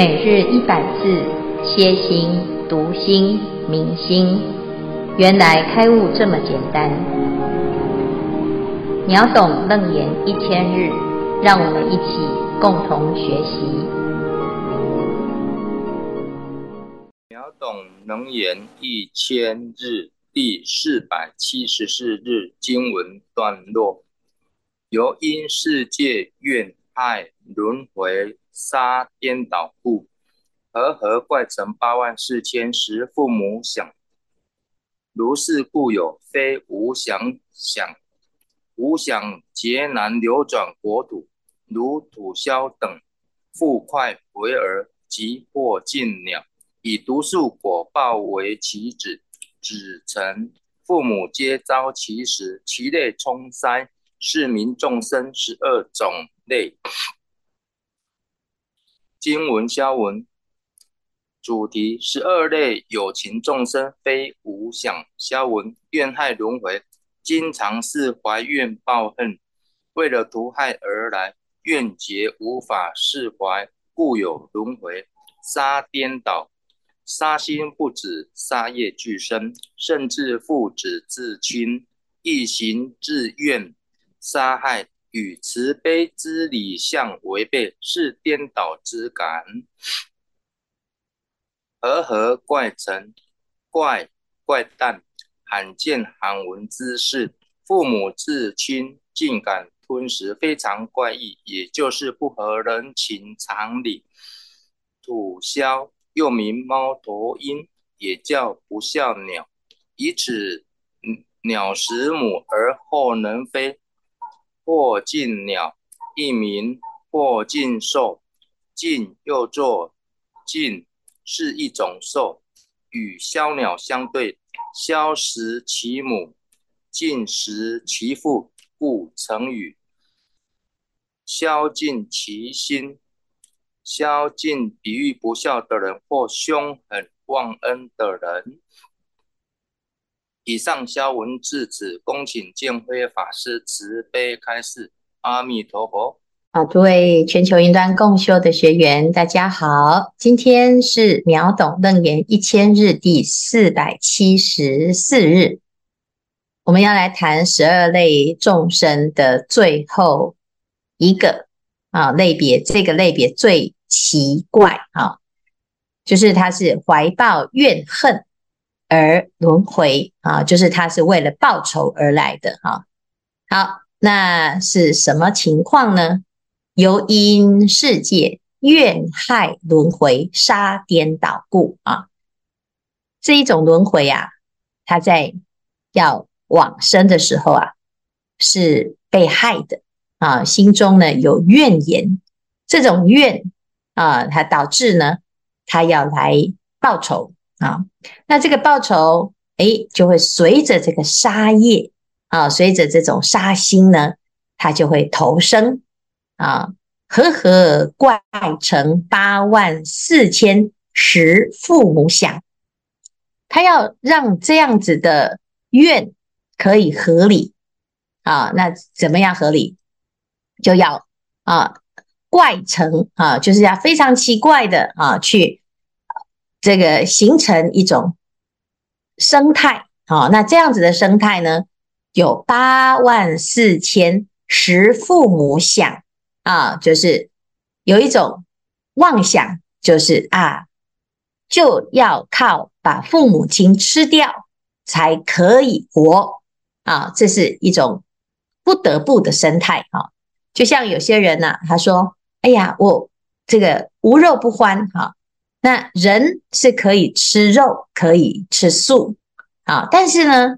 每日一百字，歇心、读心、明心，原来开悟这么简单。秒懂楞严一千日，让我们一起共同学习。秒懂楞严一千日第四百七十四日经文段落：由因世界怨爱轮回。杀颠倒故，和合怪成八万四千十父母想。如是故有非无想想，无想劫难流转国土，如土消等，复快回而即获尽鸟，以毒树果报为其子，子成父母皆遭其时，其类充塞，是名众生十二种类。经文消文，主题十二类有情众生非无想消文，怨害轮回，经常是怀怨报恨，为了图害而来，怨结无法释怀，故有轮回。杀颠倒，杀心不止，杀业俱生，甚至父子至亲，一行自愿杀害。与慈悲之理相违背，是颠倒之感。和合怪成怪怪诞，罕见罕闻之事。父母至亲竟敢吞食，非常怪异，也就是不合人情常理。土消又名猫头鹰，也叫不孝鸟，以此鸟食母而后能飞。或尽鸟，一名或尽兽，尽又作尽，是一种兽，与枭鸟相对。枭食其母，尽食其父，故成语。枭尽其心，枭尽比喻不孝的人或凶狠忘恩的人。以上消文至此，恭请见辉法师慈悲开示。阿弥陀佛。好，诸位全球云端共修的学员，大家好。今天是秒懂楞严一千日第四百七十四日，我们要来谈十二类众生的最后一个啊类别。这个类别最奇怪啊，就是他是怀抱怨恨。而轮回啊，就是他是为了报仇而来的哈。好，那是什么情况呢？由因世界怨害轮回杀颠倒故啊，这一种轮回啊，他在要往生的时候啊，是被害的啊，心中呢有怨言，这种怨啊，它导致呢，他要来报仇。啊，那这个报仇，哎，就会随着这个杀业啊，随着这种杀心呢，它就会投生啊，和和怪成八万四千十父母想，他要让这样子的愿可以合理啊，那怎么样合理？就要啊怪成啊，就是要非常奇怪的啊去。这个形成一种生态，好，那这样子的生态呢，有八万四千十父母想啊，就是有一种妄想，就是啊，就要靠把父母亲吃掉才可以活啊，这是一种不得不的生态啊。就像有些人呐，他说：“哎呀，我这个无肉不欢。”哈。那人是可以吃肉，可以吃素啊，但是呢，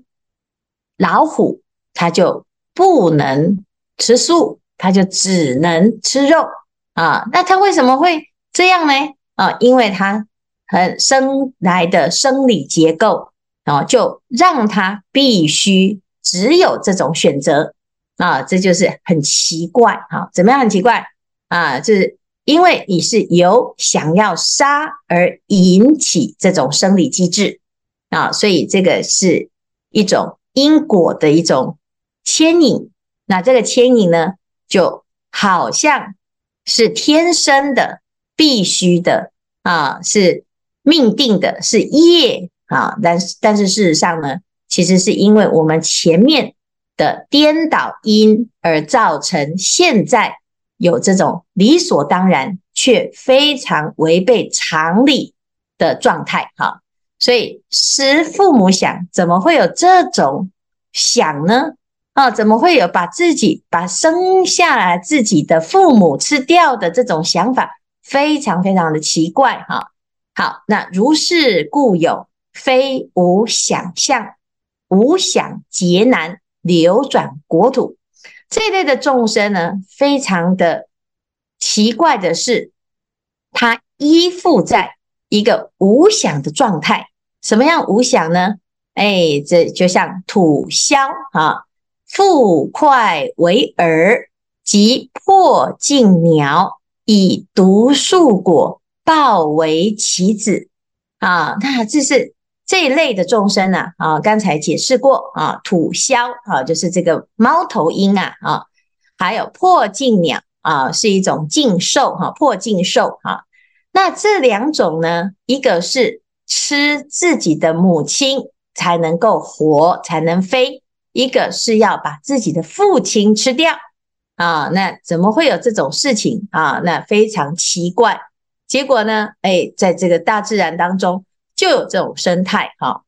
老虎它就不能吃素，它就只能吃肉啊。那它为什么会这样呢？啊，因为它很生来的生理结构啊，就让它必须只有这种选择啊，这就是很奇怪啊。怎么样很奇怪啊？就是。因为你是由想要杀而引起这种生理机制啊，所以这个是一种因果的一种牵引。那这个牵引呢，就好像是天生的、必须的啊，是命定的，是业啊。但是但是事实上呢，其实是因为我们前面的颠倒因而造成现在有这种理所当然却非常违背常理的状态哈。所以师父母想，怎么会有这种想呢？啊，怎么会有把自己把生下来自己的父母吃掉的这种想法？非常非常的奇怪哈。好，那如是故有非无想象，无想劫难流转国土这类的众生呢，非常的奇怪的是，他依附在一个无想的状态。什么样无想呢？哎，这就像土消啊。复块为饵，即破镜鸟，以毒树果报为其子。啊，那这是这一类的众生啊。啊，刚才解释过啊，土消啊，就是这个猫头鹰啊。啊，还有破镜鸟啊，是一种镜兽哈，破镜兽哈。那这两种呢，一个是吃自己的母亲才能够活，才能飞。一个是要把自己的父亲吃掉啊，那怎么会有这种事情啊？那非常奇怪。结果呢，哎，在这个大自然当中就有这种生态哈，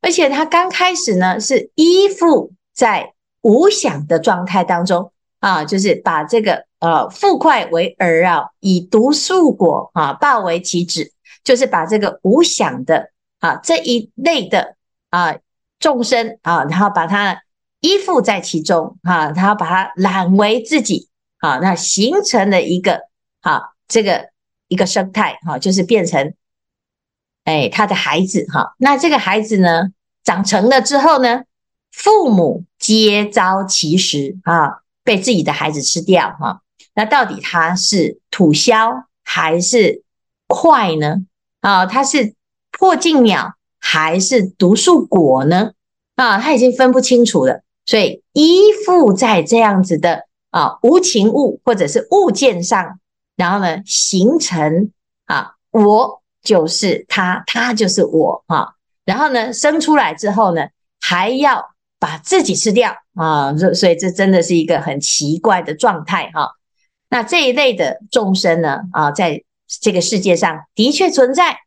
而且它刚开始呢是依附在无想的状态当中啊，就是把这个呃复块为饵啊，以毒树果啊报为其子，就是把这个无想的啊这一类的啊众生啊，然后把它。依附在其中，啊，然后把它揽为自己，啊，那形成了一个，好，这个一个生态，哈，就是变成，哎，他的孩子，哈，那这个孩子呢，长成了之后呢，父母皆遭其实，啊，被自己的孩子吃掉，哈，那到底他是土消还是块呢？啊，他是破镜鸟还是毒树果呢？啊，他已经分不清楚了。所以依附在这样子的啊无情物或者是物件上，然后呢形成啊我就是他，他就是我啊，然后呢生出来之后呢还要把自己吃掉啊，所所以这真的是一个很奇怪的状态哈。那这一类的众生呢啊，在这个世界上的确存在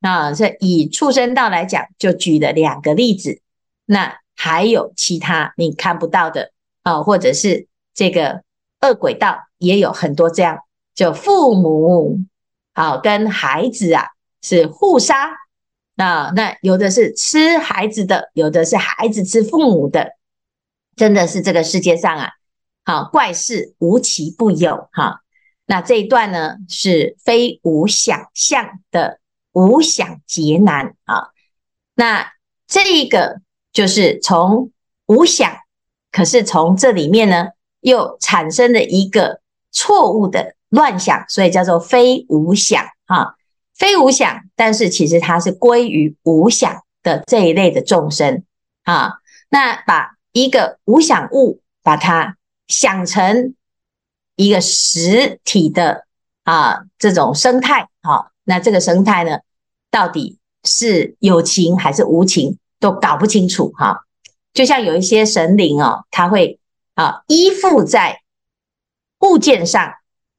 啊。这以畜生道来讲，就举了两个例子，那。还有其他你看不到的啊，或者是这个恶鬼道也有很多这样，就父母啊跟孩子啊是互杀啊，那有的是吃孩子的，有的是孩子吃父母的，真的是这个世界上啊，好怪事无奇不有哈。那这一段呢是非无想相的无想劫难啊，那这一个。就是从无想，可是从这里面呢，又产生了一个错误的乱想，所以叫做非无想哈，非无想，但是其实它是归于无想的这一类的众生啊。那把一个无想物，把它想成一个实体的啊这种生态啊，那这个生态呢，到底是有情还是无情？都搞不清楚哈，就像有一些神灵哦，他会啊依附在物件上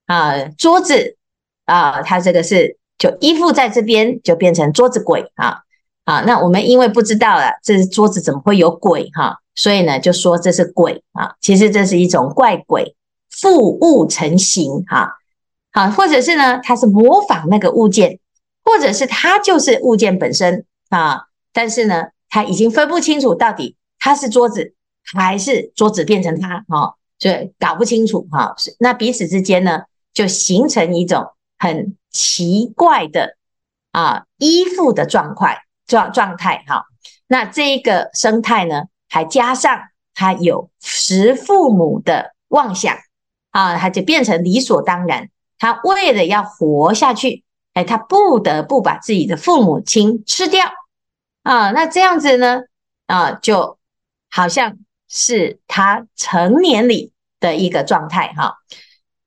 啊，桌子啊，它这个是就依附在这边，就变成桌子鬼啊啊。那我们因为不知道了，这桌子怎么会有鬼哈，所以呢就说这是鬼啊。其实这是一种怪鬼附物成形哈，好，或者是呢，他是模仿那个物件，或者是他就是物件本身啊，但是呢。他已经分不清楚到底他是桌子还是桌子变成他，哈，所以搞不清楚哈。那彼此之间呢，就形成一种很奇怪的啊依附的状态状状态哈。那这一个生态呢，还加上他有食父母的妄想啊，他就变成理所当然。他为了要活下去，哎，他不得不把自己的父母亲吃掉。啊，那这样子呢？啊，就好像是他成年里的一个状态哈。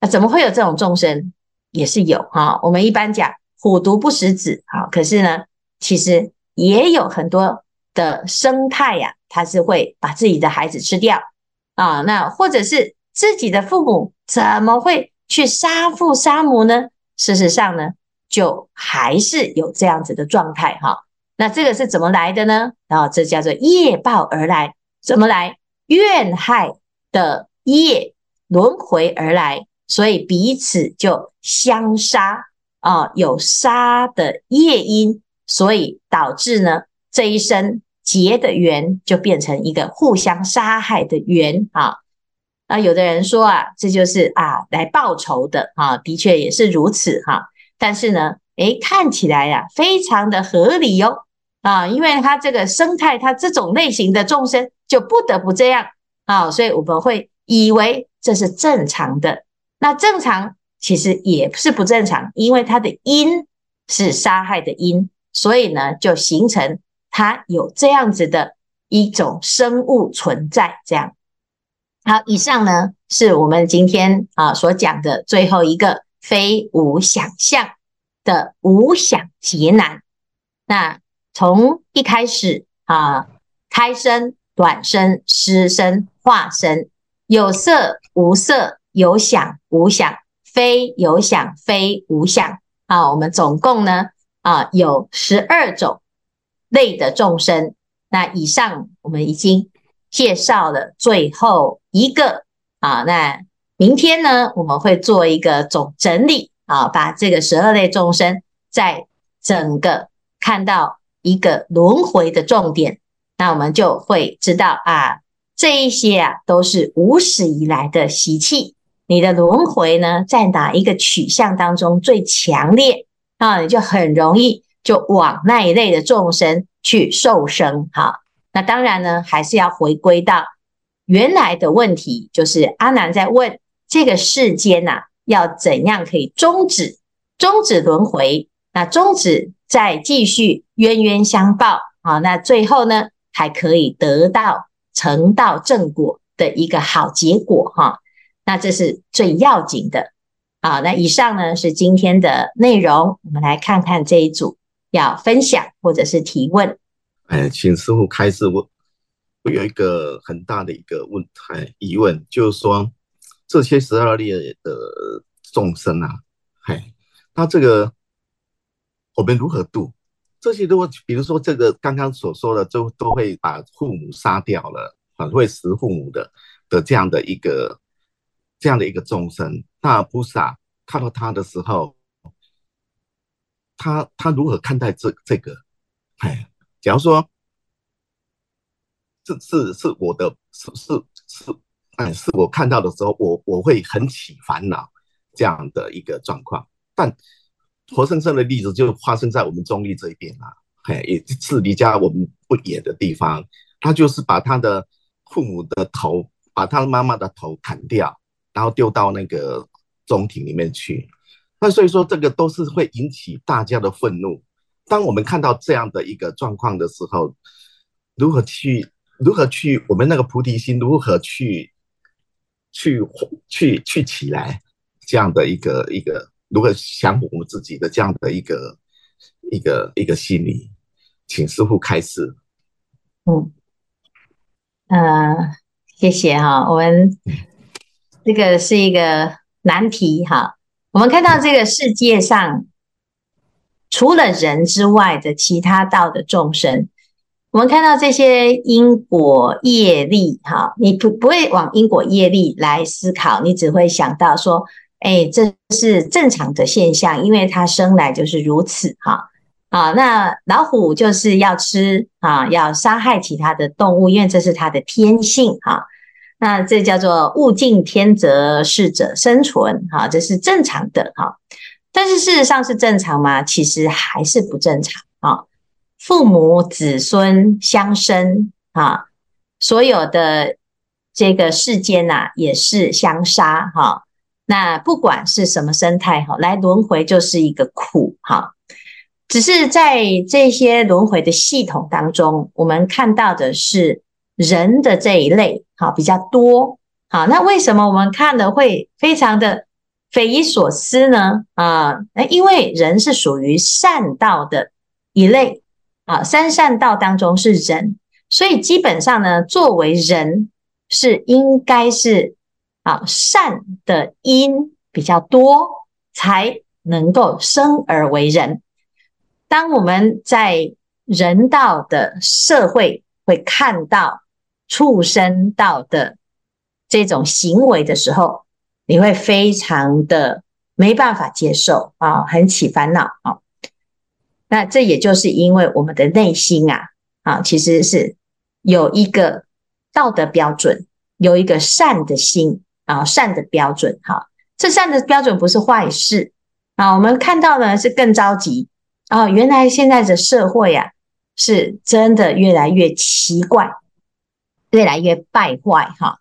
那怎么会有这种众生？也是有哈。我们一般讲虎毒不食子啊。可是呢，其实也有很多的生态呀、啊，它是会把自己的孩子吃掉啊。那或者是自己的父母怎么会去杀父杀母呢？事实上呢，就还是有这样子的状态哈。那这个是怎么来的呢？然后这叫做业报而来，怎么来？怨害的业轮回而来，所以彼此就相杀啊，有杀的业因，所以导致呢这一生结的缘就变成一个互相杀害的缘啊。那有的人说啊，这就是啊来报仇的啊，的确也是如此哈、但是呢，诶，看起来呀、非常的合理哟、哦。啊，因为它这个生态，它这种类型的众生就不得不这样啊，所以我们会以为这是正常的。那正常其实也是不正常，因为它的因是杀害的因，所以呢，就形成它有这样子的一种生物存在。这样，好，以上呢是我们今天啊所讲的最后一个非无想象的无想劫难。那。从一开始啊，开生、短生、湿生、化生，有色无色，有想无想，非有想非无想啊。我们总共呢啊有十二种类的众生。那以上我们已经介绍了最后一个啊。那明天呢，我们会做一个总整理啊，把这个十二类众生在整个看到。一个轮回的重点，那我们就会知道啊，这一些啊都是无始以来的习气。你的轮回呢，在哪一个取向当中最强烈啊？你就很容易就往那一类的众生去受生。哈，那当然呢，还是要回归到原来的问题，就是阿难在问这个世间呐、啊，要怎样可以终止终止轮回？那终止。再继续冤冤相报啊，那最后呢，还可以得到成道正果的一个好结果哈。那这是最要紧的啊。那以上呢是今天的内容，我们来看看这一组要分享或者是提问。哎，请师傅开示我，我有一个很大的一个问题疑问，就是说这些十二类的众生啊，嘿，那这个。我们如何度这些？如果比如说这个刚刚所说的，都都会把父母杀掉了，很，会食父母的的这样的一个这样的一个众生，那菩萨看到他的时候，他他如何看待这这个？哎，假如说是是是我的，是是是，哎，是我看到的时候，我我会很起烦恼这样的一个状况，但。活生生的例子就发生在我们中坜这一边啊，嘿，也是离家我们不远的地方。他就是把他的父母的头，把他妈妈的头砍掉，然后丢到那个中庭里面去。那所以说，这个都是会引起大家的愤怒。当我们看到这样的一个状况的时候，如何去，如何去，我们那个菩提心如何去，去，去，去起来，这样的一个一个。如何降服我们自己的这样的一个一个一个心理，请师傅开示。嗯，呃，谢谢哈，我们这个是一个难题哈。我们看到这个世界上，除了人之外的其他道的众生，我们看到这些因果业力哈，你不不会往因果业力来思考，你只会想到说。哎，这是正常的现象，因为它生来就是如此哈。啊，那老虎就是要吃啊，要杀害其他的动物，因为这是它的天性哈。那这叫做物竞天择，适者生存哈，这是正常的哈。但是事实上是正常吗？其实还是不正常啊。父母子孙相生啊，所有的这个世间呐，也是相杀哈。那不管是什么生态哈，来轮回就是一个苦哈。只是在这些轮回的系统当中，我们看到的是人的这一类哈比较多。好，那为什么我们看的会非常的匪夷所思呢？啊，那因为人是属于善道的一类啊，三善道当中是人，所以基本上呢，作为人是应该是啊善的因比较多，才能够生而为人。当我们在人道的社会会看到畜生道的这种行为的时候，你会非常的没办法接受啊，很起烦恼啊。那这也就是因为我们的内心啊啊，其实是有一个道德标准，有一个善的心啊，善的标准哈。这善的标准不是坏事啊。我们看到呢是更着急啊，原来现在的社会啊是真的越来越奇怪，越来越败坏哈。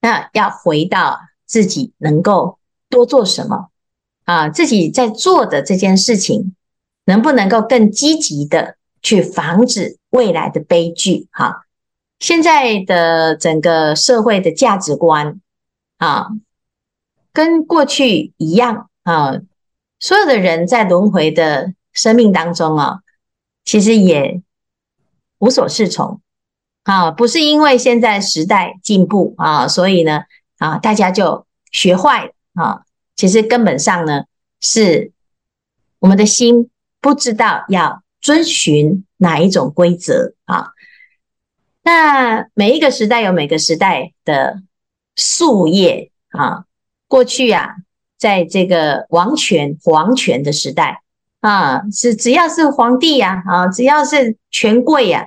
那要回到。自己能够多做什么啊？自己在做的这件事情，能不能够更积极的去防止未来的悲剧？哈，现在的整个社会的价值观啊，跟过去一样啊，所有的人在轮回的生命当中啊，其实也无所适从啊，不是因为现在时代进步啊，所以呢。啊，大家就学坏啊！其实根本上呢，是我们的心不知道要遵循哪一种规则啊。那每一个时代有每个时代的夙业啊。过去啊，在这个王权、皇权的时代啊，是只要是皇帝呀啊，只要是权贵呀，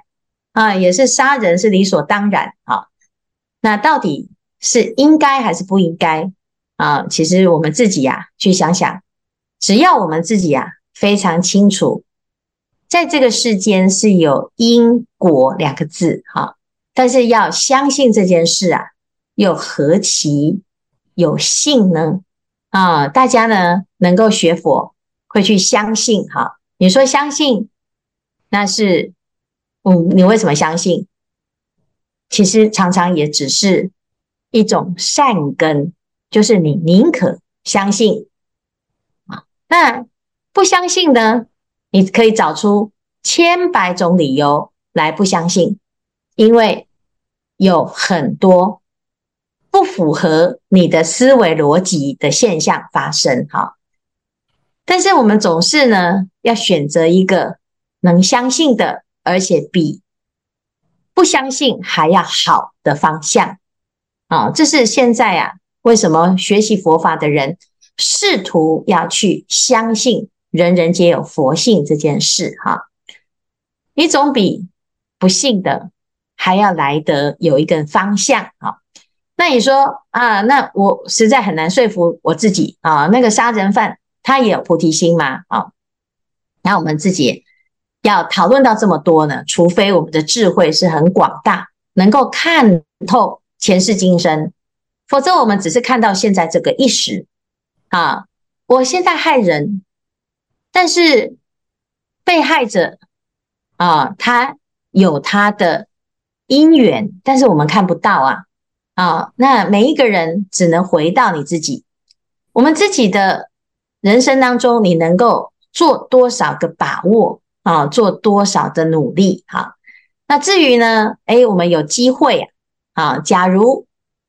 啊也是杀人是理所当然啊。那到底？是应该还是不应该啊？其实我们自己呀，去想想，只要我们自己呀非常清楚，在这个世间是有因果两个字哈，但是要相信这件事啊，又何其有幸呢？啊，大家呢能够学佛，会去相信哈。你说相信，那是嗯，你为什么相信？其实常常也只是。一种善根，就是你宁可相信啊，那不相信呢？你可以找出千百种理由来不相信，因为有很多不符合你的思维逻辑的现象发生哈。但是我们总是呢，要选择一个能相信的，而且比不相信还要好的方向。啊，这是现在啊，为什么学习佛法的人试图要去相信人人皆有佛性这件事？哈，你总比不信的还要来得有一个方向啊。那你说啊，那我实在很难说服我自己啊。那个杀人犯他也有菩提心吗？啊，那我们自己要讨论到这么多呢，除非我们的智慧是很广大，能够看透。前世今生，否则我们只是看到现在这个一时啊。我现在害人，但是被害者啊，他有他的因缘，但是我们看不到啊啊。那每一个人只能回到你自己，我们自己的人生当中，你能够做多少个把握啊？做多少的努力？哈。那至于呢？诶，我们有机会啊。啊，假如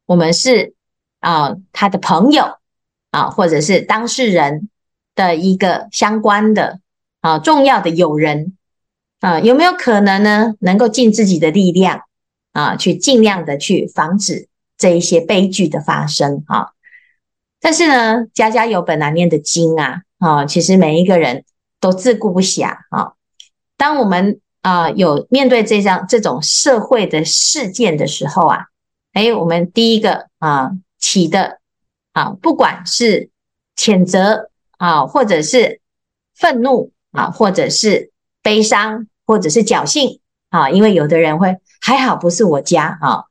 我们是啊他的朋友啊，或者是当事人的一个相关的啊重要的友人啊，有没有可能呢？能够尽自己的力量啊，去尽量的去防止这一些悲剧的发生啊？但是呢，家家有本难念的经啊啊，其实每一个人都自顾不暇啊。当我们啊，有面对这样这种社会的事件的时候啊，诶，我们第一个啊起的啊，不管是谴责啊，或者是愤怒啊，或者是悲伤，或者是侥幸啊，因为有的人会还好不是我家啊，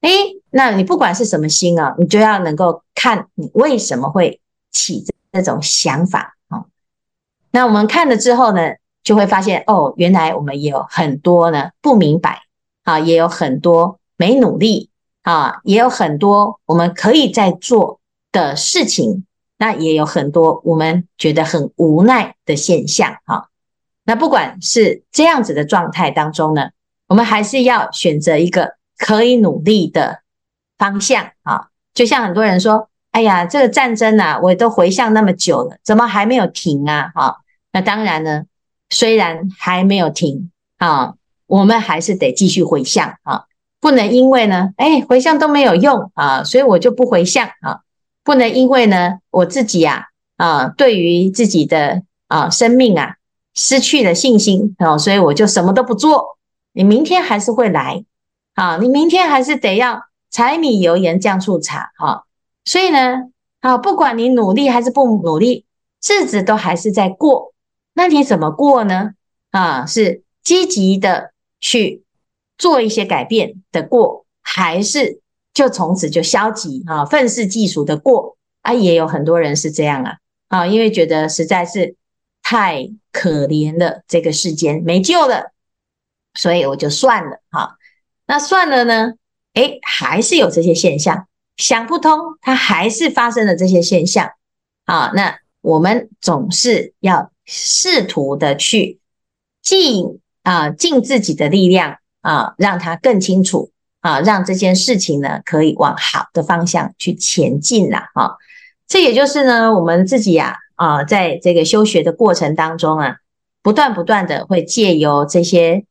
诶，那你不管是什么心啊，你就要能够看你为什么会起这种想法啊。那我们看了之后呢，就会发现哦，原来我们也有很多呢不明白啊，也有很多没努力啊，也有很多我们可以在做的事情那也有很多我们觉得很无奈的现象哈。那不管是这样子的状态当中呢，我们还是要选择一个可以努力的方向啊。就像很多人说：“哎呀，这个战争呐，我都回向那么久了，怎么还没有停啊？”哈，那当然呢，虽然还没有停啊，我们还是得继续回向啊。不能因为呢，哎，回向都没有用啊，所以我就不回向啊。不能因为呢，我自己呀，啊，对于自己的啊生命啊失去了信心啊，所以我就什么都不做。你明天还是会来啊，你明天还是得要柴米油盐酱醋茶啊。所以呢，啊，不管你努力还是不努力，日子都还是在过。那你怎么过呢？啊，是积极的去。做一些改变的过，还是就从此就消极啊，愤世嫉俗的过啊，也有很多人是这样啊啊，因为觉得实在是太可怜了，这个世间没救了，所以我就算了哈。那算了呢？诶，还是有这些现象，想不通，它还是发生了这些现象啊。那我们总是要试图的去尽啊尽自己的力量。啊，让他更清楚啊，让这件事情呢可以往好的方向去前进了啊。这也就是呢，我们自己呀啊，在这个修学的过程当中啊，不断不断的会借由这些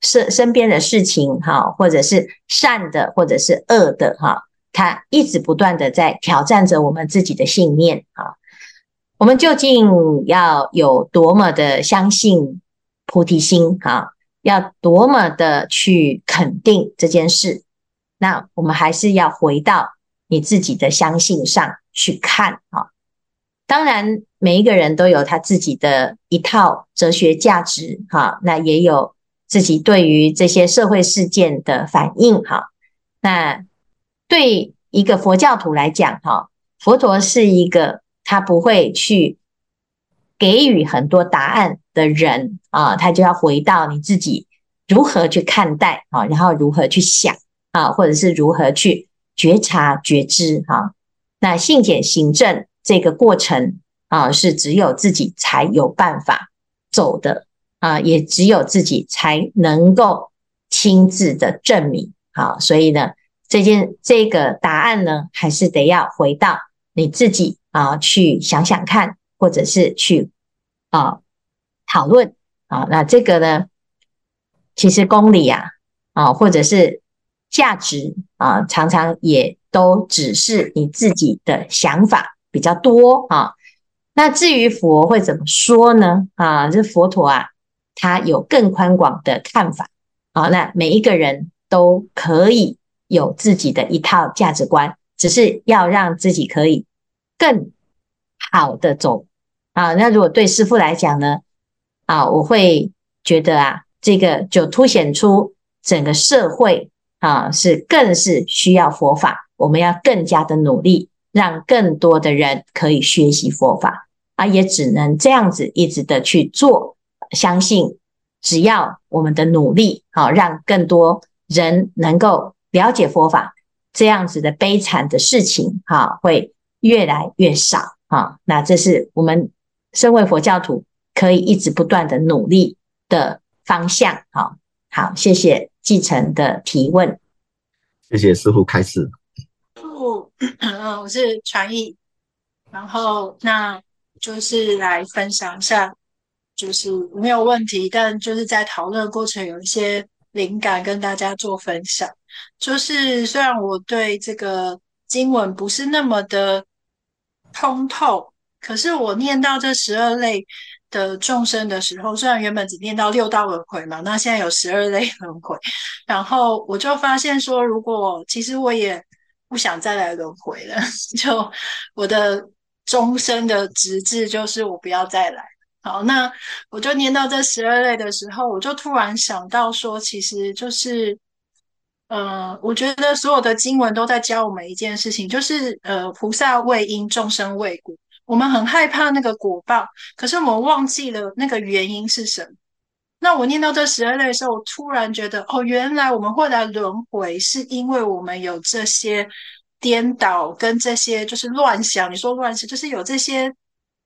身身边的事情哈，或者是善的，或者是恶的哈，它一直不断的在挑战着我们自己的信念啊。我们究竟要有多么的相信菩提心啊？要多么的去肯定这件事，那我们还是要回到你自己的相信上去看啊。当然，每一个人都有他自己的一套哲学价值哈，那也有自己对于这些社会事件的反应哈。那对一个佛教徒来讲哈，佛陀是一个他不会去给予很多答案的人啊，他就要回到你自己如何去看待啊，然后如何去想啊，或者是如何去觉察觉知哈。那信解行政这个过程啊，是只有自己才有办法走的啊，也只有自己才能够亲自的证明。好，所以呢，这件这个答案呢，还是得要回到你自己啊，去想想看，或者是去啊。讨论啊，那这个呢，其实公理啊，啊，或者是价值啊，常常也都只是你自己的想法比较多啊。那至于佛会怎么说呢？啊，这佛陀啊，他有更宽广的看法啊。那每一个人都可以有自己的一套价值观，只是要让自己可以更好的走啊。那如果对师父来讲呢？啊，我会觉得啊，这个就凸显出整个社会啊，是更是需要佛法，我们要更加的努力，让更多的人可以学习佛法啊，也只能这样子一直的去做，相信只要我们的努力，好，让更多人能够了解佛法，这样子的悲惨的事情，哈，会越来越少啊。那这是我们身为佛教徒。可以一直不断的努力的方向，好，好，谢谢继承的提问，谢谢师傅开示。师父，嗯，我是传译，然后那就是来分享一下，就是没有问题，但就是在讨论过程有一些灵感跟大家做分享。就是虽然我对这个经文不是那么的通透，可是我念到这十二类。的众生的时候，虽然原本只念到六道轮回嘛，那现在有十二类轮回，然后我就发现说，如果其实我也不想再来轮回了，就我的终身的直至就是我不要再来。好，那我就念到这十二类的时候，我就突然想到说，其实就是，呃，我觉得所有的经文都在教我们一件事情，就是呃，菩萨为因，众生为果。我们很害怕那个果报，可是我们忘记了那个原因是什么。那我念到这十二类的时候，我突然觉得，哦，原来我们会来轮回，是因为我们有这些颠倒跟这些就是乱想。你说乱想，就是有这些，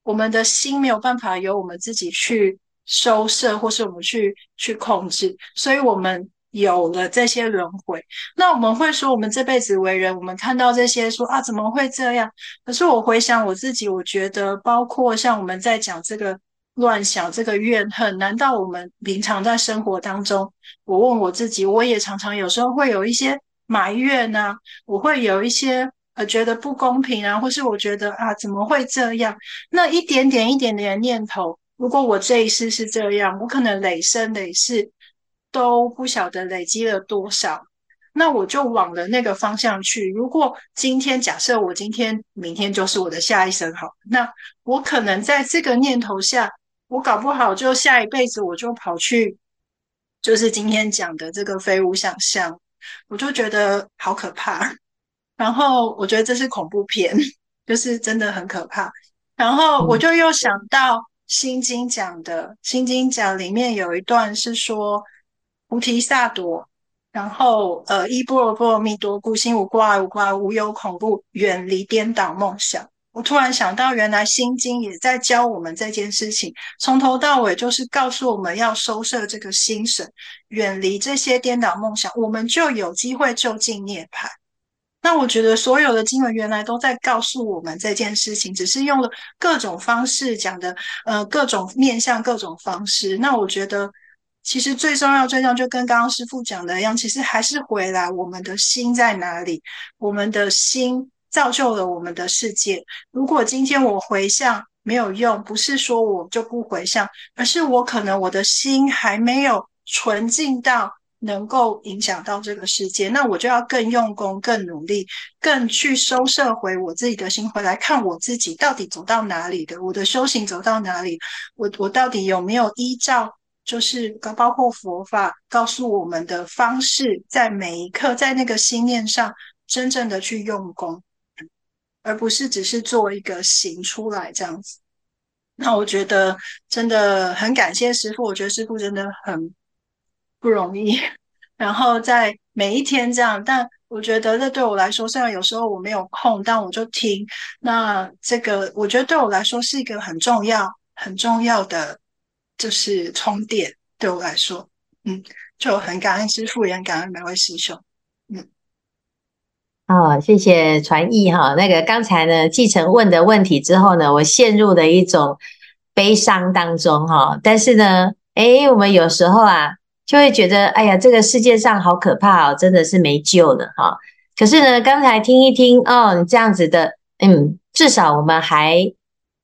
我们的心没有办法由我们自己去收摄，或是我们去去控制，所以我们有了这些轮回。那我们会说，我们这辈子为人，我们看到这些说啊，怎么会这样？可是我回想我自己，我觉得包括像我们在讲这个。乱想这个怨恨，难道我们平常在生活当中，我问我自己，我也常常有时候会有一些埋怨啊，我会有一些呃觉得不公平啊，或是我觉得啊怎么会这样？那一点点一点点的念头，如果我这一世是这样，我可能累生累世都不晓得累积了多少，那我就往了那个方向去。如果今天假设我今天明天就是我的下一生好，那我可能在这个念头下。我搞不好就下一辈子我就跑去，就是今天讲的这个飞屋想象，我就觉得好可怕。然后我觉得这是恐怖片，就是真的很可怕。然后我就又想到《心经》讲的，《心经》讲里面有一段是说菩提萨埵，然后呃，依般若波罗蜜多故，心无挂碍，无挂碍，无有恐怖，远离颠倒梦想。我突然想到，原来《心经》也在教我们这件事情，从头到尾就是告诉我们要收摄这个心神，远离这些颠倒梦想，我们就有机会就近涅槃。那我觉得所有的经文原来都在告诉我们这件事情，只是用了各种方式讲的，呃，各种面向、各种方式。那我觉得，其实最重要、最重要，就跟刚刚师傅讲的一样，其实还是回来我们的心在哪里，我们的心。造就了我们的世界。如果今天我回向没有用，不是说我就不回向，而是我可能我的心还没有纯净到能够影响到这个世界，那我就要更用功、更努力、更去收摄回我自己的心，回来看我自己到底走到哪里的，我的修行走到哪里，我我到底有没有依照就是包括佛法告诉我们的方式，在每一刻在那个心念上真正的去用功。而不是只是做一个行出来这样子，那我觉得真的很感谢师傅，我觉得师傅真的很不容易。然后在每一天这样，但我觉得这对我来说，虽然有时候我没有空，但我就听。那这个我觉得对我来说是一个很重要、很重要的，就是充电。对我来说，嗯，就很感恩师父，也很感恩每位师兄，嗯。哦，谢谢传译哈。那个刚才呢，继承问的问题之后呢，我陷入了一种悲伤当中哈。但是呢，诶，我们有时候啊，就会觉得，哎呀，这个世界上好可怕哦，真的是没救了哈。可是呢，刚才听一听哦，你这样子的，嗯，至少我们还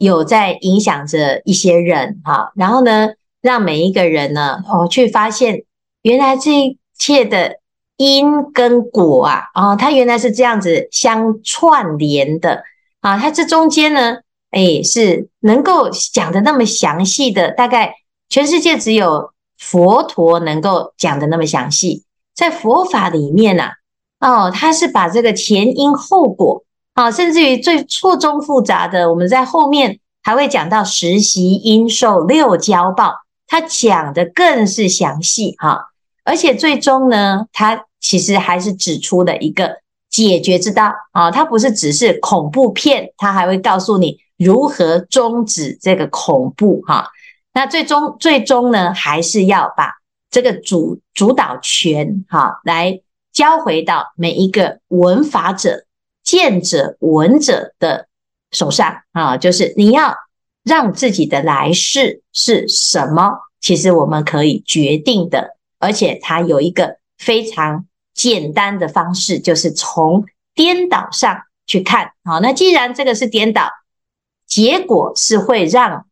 有在影响着一些人哈。然后呢，让每一个人呢，哦，去发现原来这一切的。因跟果啊，啊，它原来是这样子相串联的啊，它这中间呢，哎，是能够讲得那么详细的，大概全世界只有佛陀能够讲得那么详细，在佛法里面呐，哦，他是把这个前因后果啊，甚至于最错综复杂的，我们在后面还会讲到十习应受六交报，它讲得更是详细哈。而且最终呢，它其实还是指出了一个解决之道啊！它不是只是恐怖片，它还会告诉你如何终止这个恐怖哈。那最终最终呢，还是要把这个主主导权哈来交回到每一个闻法者、见者、闻者的手上啊！就是你要让自己的来世是什么，其实我们可以决定的。而且它有一个非常简单的方式，就是从颠倒上去看。好，那既然这个是颠倒，结果是会让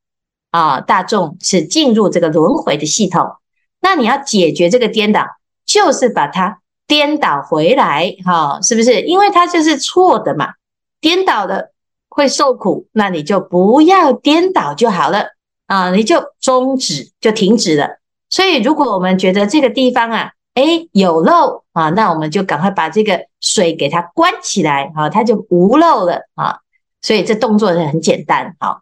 啊大众是进入这个轮回的系统。那你要解决这个颠倒，就是把它颠倒回来，哈，是不是？因为它就是错的嘛，颠倒的会受苦，那你就不要颠倒就好了啊，你就终止，就停止了。所以，如果我们觉得这个地方啊，诶有漏啊，那我们就赶快把这个水给它关起来，啊，它就无漏了啊。所以这动作是很简单，啊，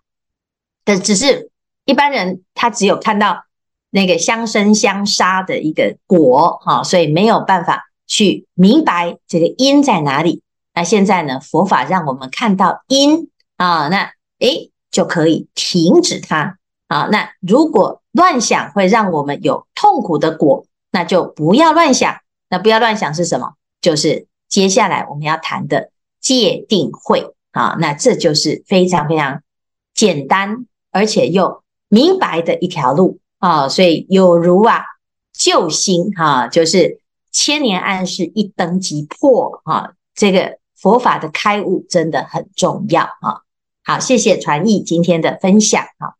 但只是一般人他只有看到那个相生相杀的一个果，哈，所以没有办法去明白这个因在哪里。那现在呢，佛法让我们看到因啊，那诶就可以停止它啊。那如果乱想会让我们有痛苦的果，那就不要乱想。那不要乱想是什么？就是接下来我们要谈的界定慧啊。那这就是非常非常简单而且又明白的一条路啊。所以有如啊救星哈，就是千年暗示一灯即破啊。这个佛法的开悟真的很重要啊。好，谢谢传译今天的分享啊。